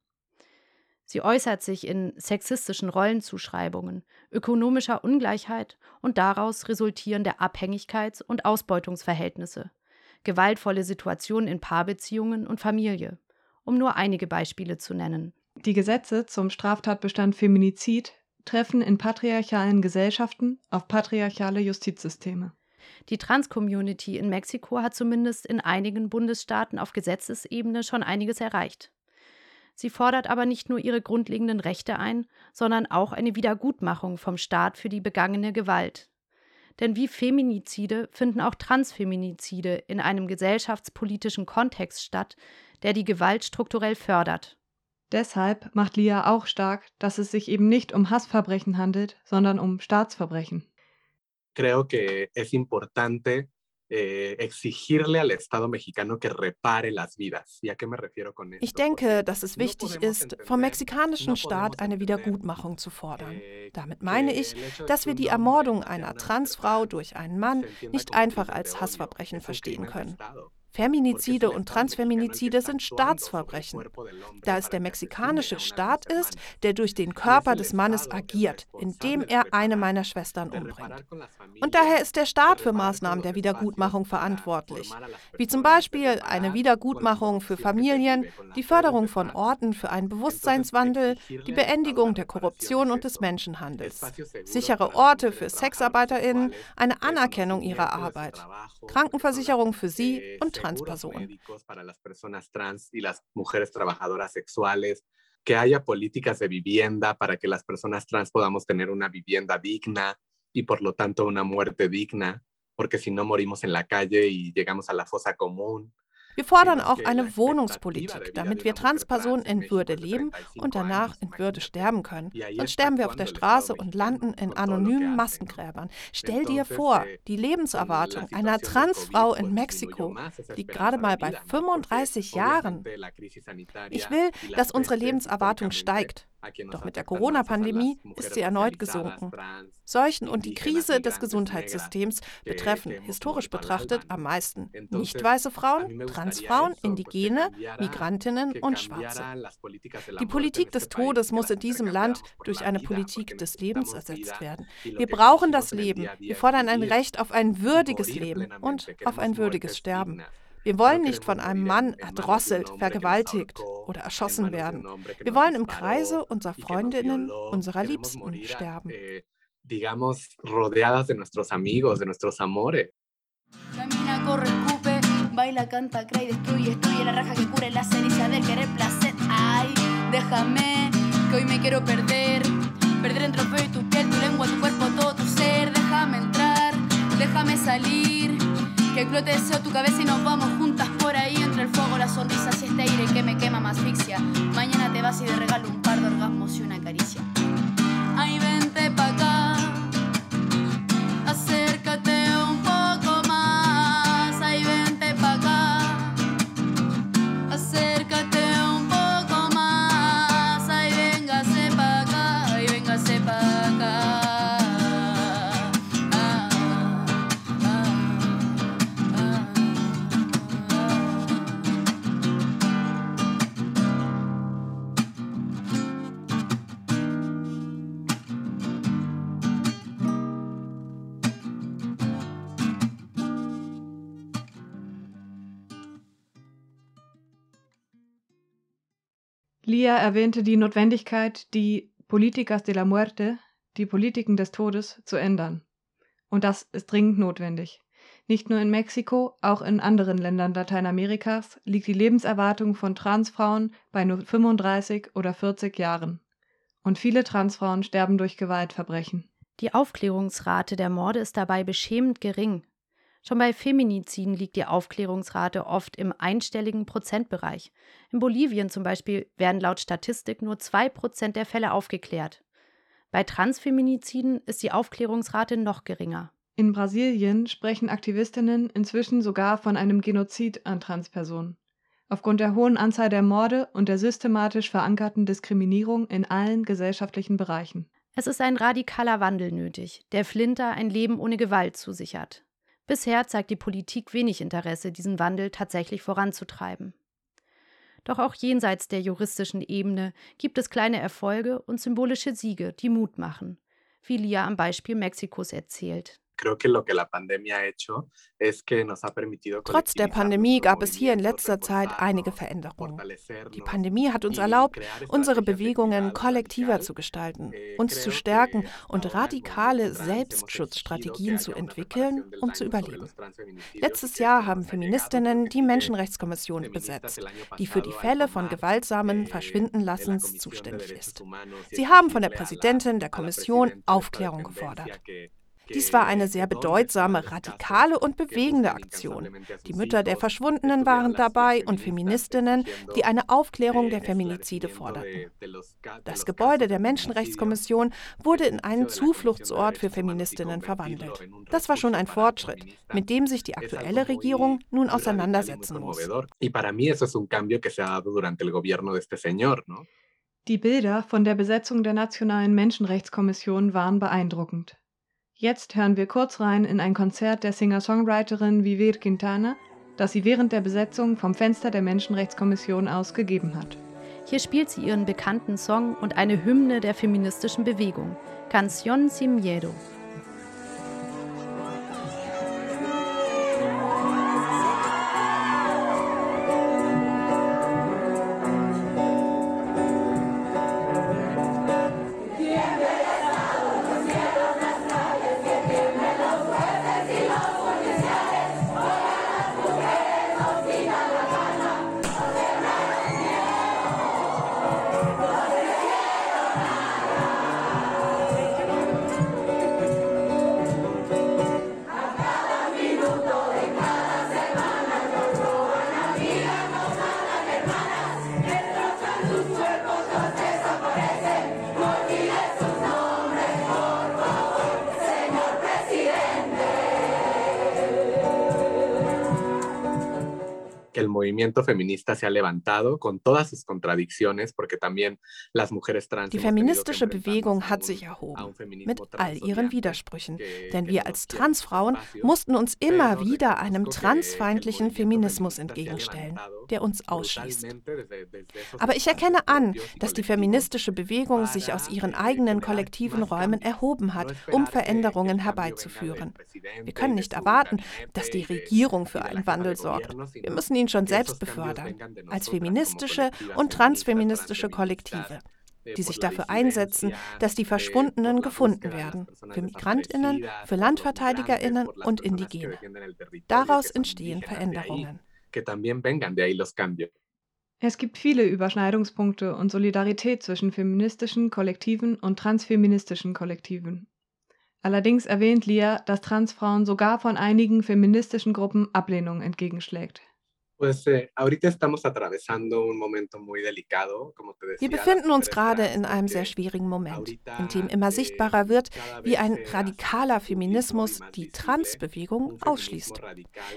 Sie äußert sich in sexistischen Rollenzuschreibungen, ökonomischer Ungleichheit und daraus resultierende Abhängigkeits- und Ausbeutungsverhältnisse, gewaltvolle Situationen in Paarbeziehungen und Familie, um nur einige Beispiele zu nennen. Die Gesetze zum Straftatbestand Feminizid treffen in patriarchalen Gesellschaften auf patriarchale Justizsysteme. Die Trans-Community in Mexiko hat zumindest in einigen Bundesstaaten auf Gesetzesebene schon einiges erreicht. Sie fordert aber nicht nur ihre grundlegenden Rechte ein, sondern auch eine Wiedergutmachung vom Staat für die begangene Gewalt. Denn wie Feminizide finden auch Transfeminizide in einem gesellschaftspolitischen Kontext statt, der die Gewalt strukturell fördert. Deshalb macht Lia auch stark, dass es sich eben nicht um Hassverbrechen handelt, sondern um Staatsverbrechen creo que es importante eh, exigirle al Estado mexicano que repare las vidas. ¿Y a qué me refiero con esto? Ich denke, dass es wichtig ist, vom mexikanischen Staat eine Wiedergutmachung zu fordern. Eh, Damit meine ich, dass wir die Ermordung einer Transfrau durch einen Mann nicht einfach als Hassverbrechen verstehen können. Feminizide und Transfeminizide sind Staatsverbrechen, da es der mexikanische Staat ist, der durch den Körper des Mannes agiert, indem er eine meiner Schwestern umbringt. Und daher ist der Staat für Maßnahmen der Wiedergutmachung verantwortlich, wie zum Beispiel eine Wiedergutmachung für Familien, die Förderung von Orten für einen Bewusstseinswandel, die Beendigung der Korruption und des Menschenhandels, sichere Orte für Sexarbeiterinnen, eine Anerkennung ihrer Arbeit, Krankenversicherung für sie und Transpersonen. que haya políticas de vivienda para que las personas trans podamos tener una vivienda digna y por lo tanto una muerte digna, porque si no morimos en la calle y llegamos a la fosa común, Wir fordern auch eine Wohnungspolitik, damit wir Transpersonen in Würde leben und danach in Würde sterben können. Sonst sterben wir auf der Straße und landen in anonymen Massengräbern. Stell dir vor, die Lebenserwartung einer Transfrau in Mexiko liegt gerade mal bei 35 Jahren. Ich will, dass unsere Lebenserwartung steigt. Doch mit der Corona-Pandemie ist sie erneut gesunken. Seuchen und die Krise des Gesundheitssystems betreffen historisch betrachtet am meisten nicht weiße Frauen, Transfrauen, Indigene, Migrantinnen und Schwarze. Die Politik des Todes muss in diesem Land durch eine Politik des Lebens ersetzt werden. Wir brauchen das Leben. Wir fordern ein Recht auf ein würdiges Leben und auf ein würdiges Sterben. Wir wollen nicht von einem Mann erdrosselt, vergewaltigt oder erschossen werden. Wir wollen im Kreise unserer Freundinnen, unserer Liebsten sterben. Digamos, rodeadas de nuestros amigos, de nuestros amores. Camina, corre, escupe, baila, canta, crea y destruye, destruye la raja que cure la ceniza del querer placer. Ay, déjame, que hoy me quiero perder. Perder entre el feo y tu piel, tu lengua, tu cuerpo, todo tu ser. Déjame entrar, déjame salir. Que explote deseo tu cabeza y nos vamos juntas por ahí entre el fuego, las sonrisas y este aire que me quema más asfixia. Mañana te vas y te regalo un par de orgasmos y una caricia. Ay, vente pa' Lia erwähnte die Notwendigkeit, die Políticas de la Muerte, die Politiken des Todes, zu ändern. Und das ist dringend notwendig. Nicht nur in Mexiko, auch in anderen Ländern Lateinamerikas liegt die Lebenserwartung von Transfrauen bei nur 35 oder 40 Jahren. Und viele Transfrauen sterben durch Gewaltverbrechen. Die Aufklärungsrate der Morde ist dabei beschämend gering. Schon bei Feminiziden liegt die Aufklärungsrate oft im einstelligen Prozentbereich. In Bolivien zum Beispiel werden laut Statistik nur 2% der Fälle aufgeklärt. Bei Transfeminiziden ist die Aufklärungsrate noch geringer. In Brasilien sprechen Aktivistinnen inzwischen sogar von einem Genozid an Transpersonen. Aufgrund der hohen Anzahl der Morde und der systematisch verankerten Diskriminierung in allen gesellschaftlichen Bereichen. Es ist ein radikaler Wandel nötig, der Flinter ein Leben ohne Gewalt zusichert. Bisher zeigt die Politik wenig Interesse, diesen Wandel tatsächlich voranzutreiben. Doch auch jenseits der juristischen Ebene gibt es kleine Erfolge und symbolische Siege, die Mut machen, wie Lia am Beispiel Mexikos erzählt. Trotz der Pandemie gab es hier in letzter Zeit einige Veränderungen. Die Pandemie hat uns erlaubt, unsere Bewegungen kollektiver zu gestalten, eh, uns zu stärken und radikale Selbstschutzstrategien zu entwickeln, um zu überleben. Letztes Jahr haben Feministinnen die Menschenrechtskommission besetzt, die für die Fälle von gewaltsamen Verschwindenlassens zuständig ist. Sie haben von der Präsidentin der Kommission Aufklärung gefordert. Dies war eine sehr bedeutsame, radikale und bewegende Aktion. Die Mütter der Verschwundenen waren dabei und Feministinnen, die eine Aufklärung der Feminizide forderten. Das Gebäude der Menschenrechtskommission wurde in einen Zufluchtsort für Feministinnen verwandelt. Das war schon ein Fortschritt, mit dem sich die aktuelle Regierung nun auseinandersetzen muss. Die Bilder von der Besetzung der Nationalen Menschenrechtskommission waren Beeindruckend. Jetzt hören wir kurz rein in ein Konzert der Singer-Songwriterin Vivir Quintana, das sie während der Besetzung vom Fenster der Menschenrechtskommission aus gegeben hat. Hier spielt sie ihren bekannten Song und eine Hymne der feministischen Bewegung, Canción sin Miedo. Movimiento feminista se ha levantado con todas sus contradicciones, porque también las mujeres trans. Die feministische Bewegung hat sich erhoben, mit all ihren Widersprüchen. Denn wir als Transfrauen mussten uns immer wieder einem transfeindlichen Feminismus entgegenstellen, der uns ausschließt. Aber ich erkenne an, dass die feministische Bewegung sich aus ihren eigenen kollektiven Räumen erhoben hat, um Veränderungen herbeizuführen. Wir können nicht erwarten, dass die Regierung für einen Wandel sorgt. Wir müssen ihn schon selbst befördern, als feministische und transfeministische Kollektive die sich dafür einsetzen, dass die Verschwundenen gefunden werden, für Migrantinnen, für Landverteidigerinnen und Indigene. Daraus entstehen Veränderungen. Es gibt viele Überschneidungspunkte und Solidarität zwischen feministischen Kollektiven und transfeministischen Kollektiven. Allerdings erwähnt Lia, dass Transfrauen sogar von einigen feministischen Gruppen Ablehnung entgegenschlägt. Pues eh, ahorita estamos atravesando un momento muy delicado, como te decía. Wir befinden uns gerade in einem sehr schwierigen Moment, in dem immer eh, sichtbarer wird, wie ein radikaler Feminismus die Transbewegung ausschließt.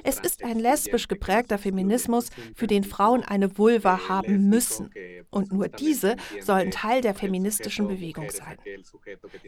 Es ist ein lesbisch geprägter Feminismus, für den Frauen eine Vulva haben müssen. Und nur diese sollen Teil der feministischen Bewegung sein.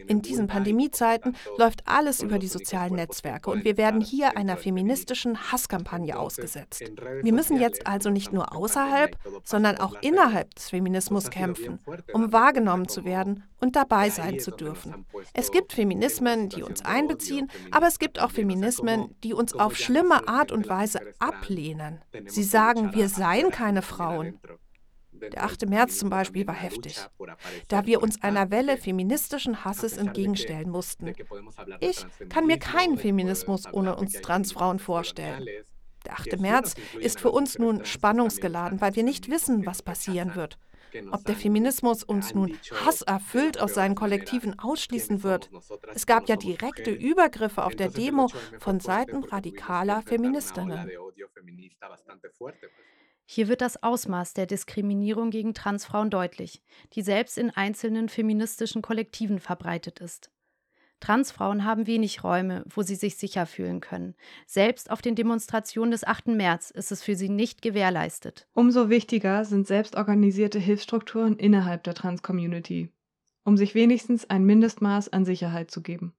In diesen Pandemiezeiten läuft alles über die sozialen Netzwerke und wir werden hier einer feministischen Hasskampagne ausgesetzt. Wir müssen müssen jetzt also nicht nur außerhalb, sondern auch innerhalb des Feminismus kämpfen, um wahrgenommen zu werden und dabei sein zu dürfen. Es gibt Feminismen, die uns einbeziehen, aber es gibt auch Feminismen, die uns auf schlimme Art und Weise ablehnen. Sie sagen, wir seien keine Frauen. Der 8. März zum Beispiel war heftig, da wir uns einer Welle feministischen Hasses entgegenstellen mussten. Ich kann mir keinen Feminismus ohne uns Transfrauen vorstellen. Der 8. März ist für uns nun spannungsgeladen, weil wir nicht wissen, was passieren wird. Ob der Feminismus uns nun hasserfüllt aus seinen Kollektiven ausschließen wird. Es gab ja direkte Übergriffe auf der Demo von Seiten radikaler Feministinnen. Hier wird das Ausmaß der Diskriminierung gegen Transfrauen deutlich, die selbst in einzelnen feministischen Kollektiven verbreitet ist. Transfrauen haben wenig Räume, wo sie sich sicher fühlen können. Selbst auf den Demonstrationen des 8. März ist es für sie nicht gewährleistet. Umso wichtiger sind selbstorganisierte Hilfsstrukturen innerhalb der Trans-Community, um sich wenigstens ein Mindestmaß an Sicherheit zu geben.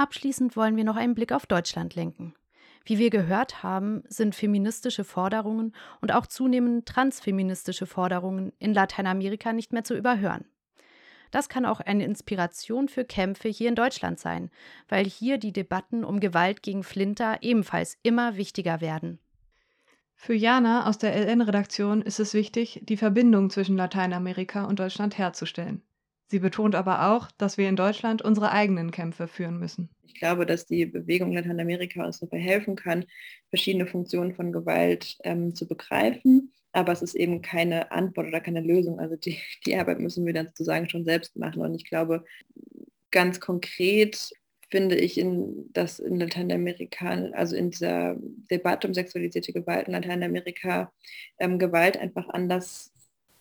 Abschließend wollen wir noch einen Blick auf Deutschland lenken. Wie wir gehört haben, sind feministische Forderungen und auch zunehmend transfeministische Forderungen in Lateinamerika nicht mehr zu überhören. Das kann auch eine Inspiration für Kämpfe hier in Deutschland sein, weil hier die Debatten um Gewalt gegen Flinter ebenfalls immer wichtiger werden. Für Jana aus der LN-Redaktion ist es wichtig, die Verbindung zwischen Lateinamerika und Deutschland herzustellen. Sie betont aber auch, dass wir in Deutschland unsere eigenen Kämpfe führen müssen. Ich glaube, dass die Bewegung Lateinamerika uns dabei helfen kann, verschiedene Funktionen von Gewalt ähm, zu begreifen. Aber es ist eben keine Antwort oder keine Lösung. Also die, die Arbeit müssen wir dann sozusagen schon selbst machen. Und ich glaube, ganz konkret finde ich, in, dass in Lateinamerika, also in dieser Debatte um sexualisierte Gewalt in Lateinamerika, ähm, Gewalt einfach anders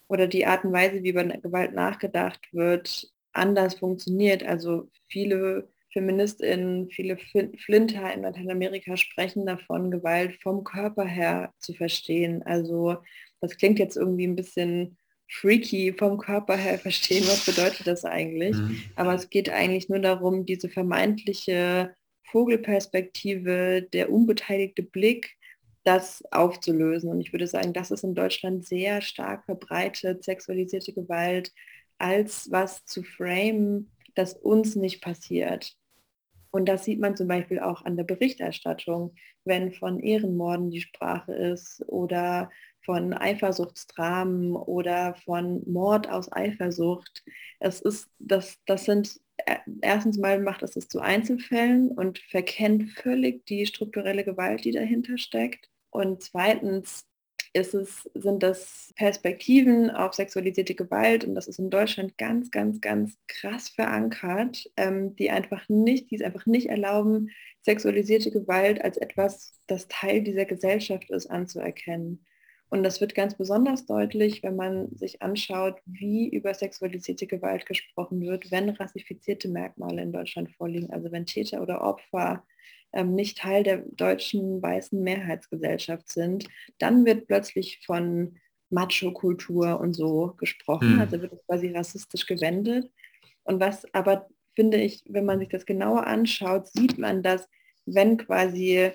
oder die Art und Weise, wie über Gewalt nachgedacht wird, anders funktioniert. Also viele Feministinnen, viele Flinter in Lateinamerika sprechen davon, Gewalt vom Körper her zu verstehen. Also das klingt jetzt irgendwie ein bisschen freaky vom Körper her verstehen, was bedeutet das eigentlich. Mhm. Aber es geht eigentlich nur darum, diese vermeintliche Vogelperspektive, der unbeteiligte Blick, das aufzulösen. Und ich würde sagen, das ist in Deutschland sehr stark verbreitet, sexualisierte Gewalt, als was zu framen, das uns nicht passiert. Und das sieht man zum Beispiel auch an der Berichterstattung, wenn von Ehrenmorden die Sprache ist oder von Eifersuchtsdramen oder von Mord aus Eifersucht. Es ist, das, das sind, erstens mal macht es das zu Einzelfällen und verkennt völlig die strukturelle Gewalt, die dahinter steckt. Und zweitens ist es, sind das Perspektiven auf sexualisierte Gewalt und das ist in Deutschland ganz, ganz, ganz krass verankert, ähm, die einfach nicht, die es einfach nicht erlauben, sexualisierte Gewalt als etwas, das Teil dieser Gesellschaft ist, anzuerkennen. Und das wird ganz besonders deutlich, wenn man sich anschaut, wie über sexualisierte Gewalt gesprochen wird, wenn rassifizierte Merkmale in Deutschland vorliegen, also wenn Täter oder Opfer ähm, nicht Teil der deutschen weißen Mehrheitsgesellschaft sind, dann wird plötzlich von Macho-Kultur und so gesprochen, mhm. also wird es quasi rassistisch gewendet. Und was aber, finde ich, wenn man sich das genauer anschaut, sieht man, dass wenn quasi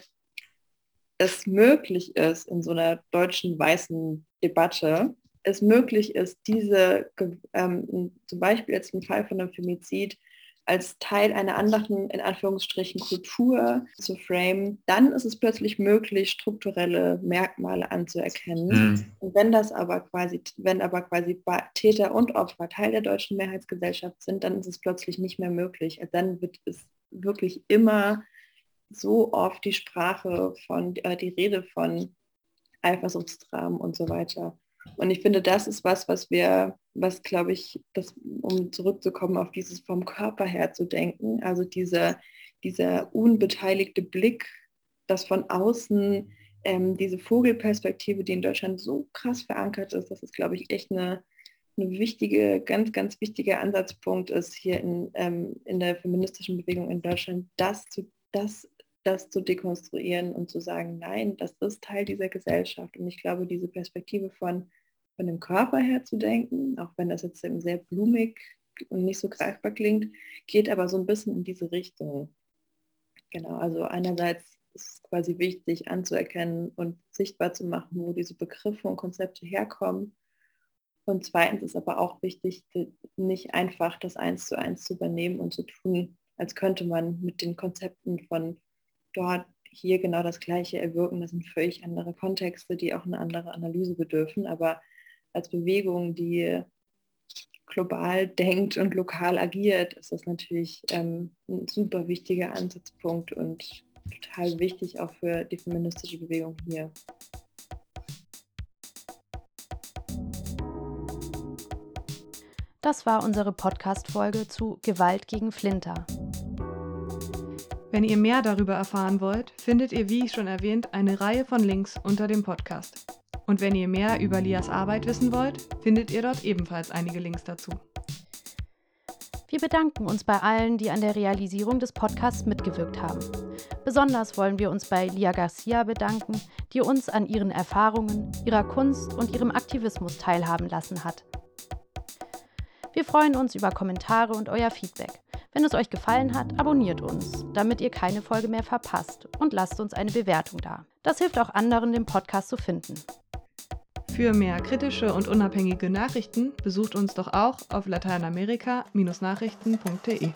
es möglich ist, in so einer deutschen weißen Debatte, es möglich ist, diese, ähm, zum Beispiel jetzt im Fall von einem Femizid, als Teil einer anderen, in Anführungsstrichen, Kultur zu framen, dann ist es plötzlich möglich, strukturelle Merkmale anzuerkennen. Mhm. Und wenn das aber quasi, wenn aber quasi Täter und Opfer Teil der deutschen Mehrheitsgesellschaft sind, dann ist es plötzlich nicht mehr möglich. Dann wird es wirklich immer so oft die Sprache von, äh, die Rede von Eifersuchtsdramen und so weiter. Und ich finde, das ist was, was wir, was glaube ich, das, um zurückzukommen auf dieses vom Körper her zu denken, also diese, dieser unbeteiligte Blick, das von außen, ähm, diese Vogelperspektive, die in Deutschland so krass verankert ist, das ist, glaube ich, echt eine, eine wichtige, ganz, ganz wichtiger Ansatzpunkt ist hier in, ähm, in der feministischen Bewegung in Deutschland, das zu, das das zu dekonstruieren und zu sagen, nein, das ist Teil dieser Gesellschaft. Und ich glaube, diese Perspektive von, von dem Körper her zu denken, auch wenn das jetzt sehr blumig und nicht so greifbar klingt, geht aber so ein bisschen in diese Richtung. Genau, also einerseits ist es quasi wichtig anzuerkennen und sichtbar zu machen, wo diese Begriffe und Konzepte herkommen. Und zweitens ist aber auch wichtig, nicht einfach das eins zu eins zu übernehmen und zu tun, als könnte man mit den Konzepten von dort hier genau das Gleiche erwirken. Das sind völlig andere Kontexte, die auch eine andere Analyse bedürfen. Aber als Bewegung, die global denkt und lokal agiert, ist das natürlich ähm, ein super wichtiger Ansatzpunkt und total wichtig auch für die feministische Bewegung hier. Das war unsere Podcast-Folge zu Gewalt gegen Flinter. Wenn ihr mehr darüber erfahren wollt, findet ihr, wie ich schon erwähnt, eine Reihe von Links unter dem Podcast. Und wenn ihr mehr über Lias Arbeit wissen wollt, findet ihr dort ebenfalls einige Links dazu. Wir bedanken uns bei allen, die an der Realisierung des Podcasts mitgewirkt haben. Besonders wollen wir uns bei Lia Garcia bedanken, die uns an ihren Erfahrungen, ihrer Kunst und ihrem Aktivismus teilhaben lassen hat. Wir freuen uns über Kommentare und euer Feedback. Wenn es euch gefallen hat, abonniert uns, damit ihr keine Folge mehr verpasst und lasst uns eine Bewertung da. Das hilft auch anderen, den Podcast zu finden. Für mehr kritische und unabhängige Nachrichten besucht uns doch auch auf lateinamerika-nachrichten.de.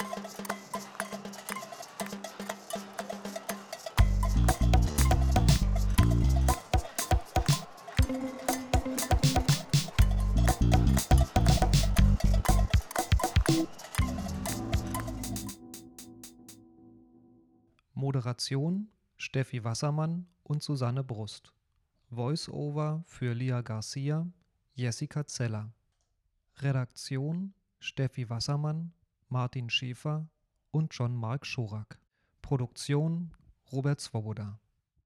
Moderation Steffi Wassermann und Susanne Brust. Voice-Over für Lia Garcia, Jessica Zeller. Redaktion Steffi Wassermann, Martin Schäfer und John Mark Schorak. Produktion Robert Swoboda.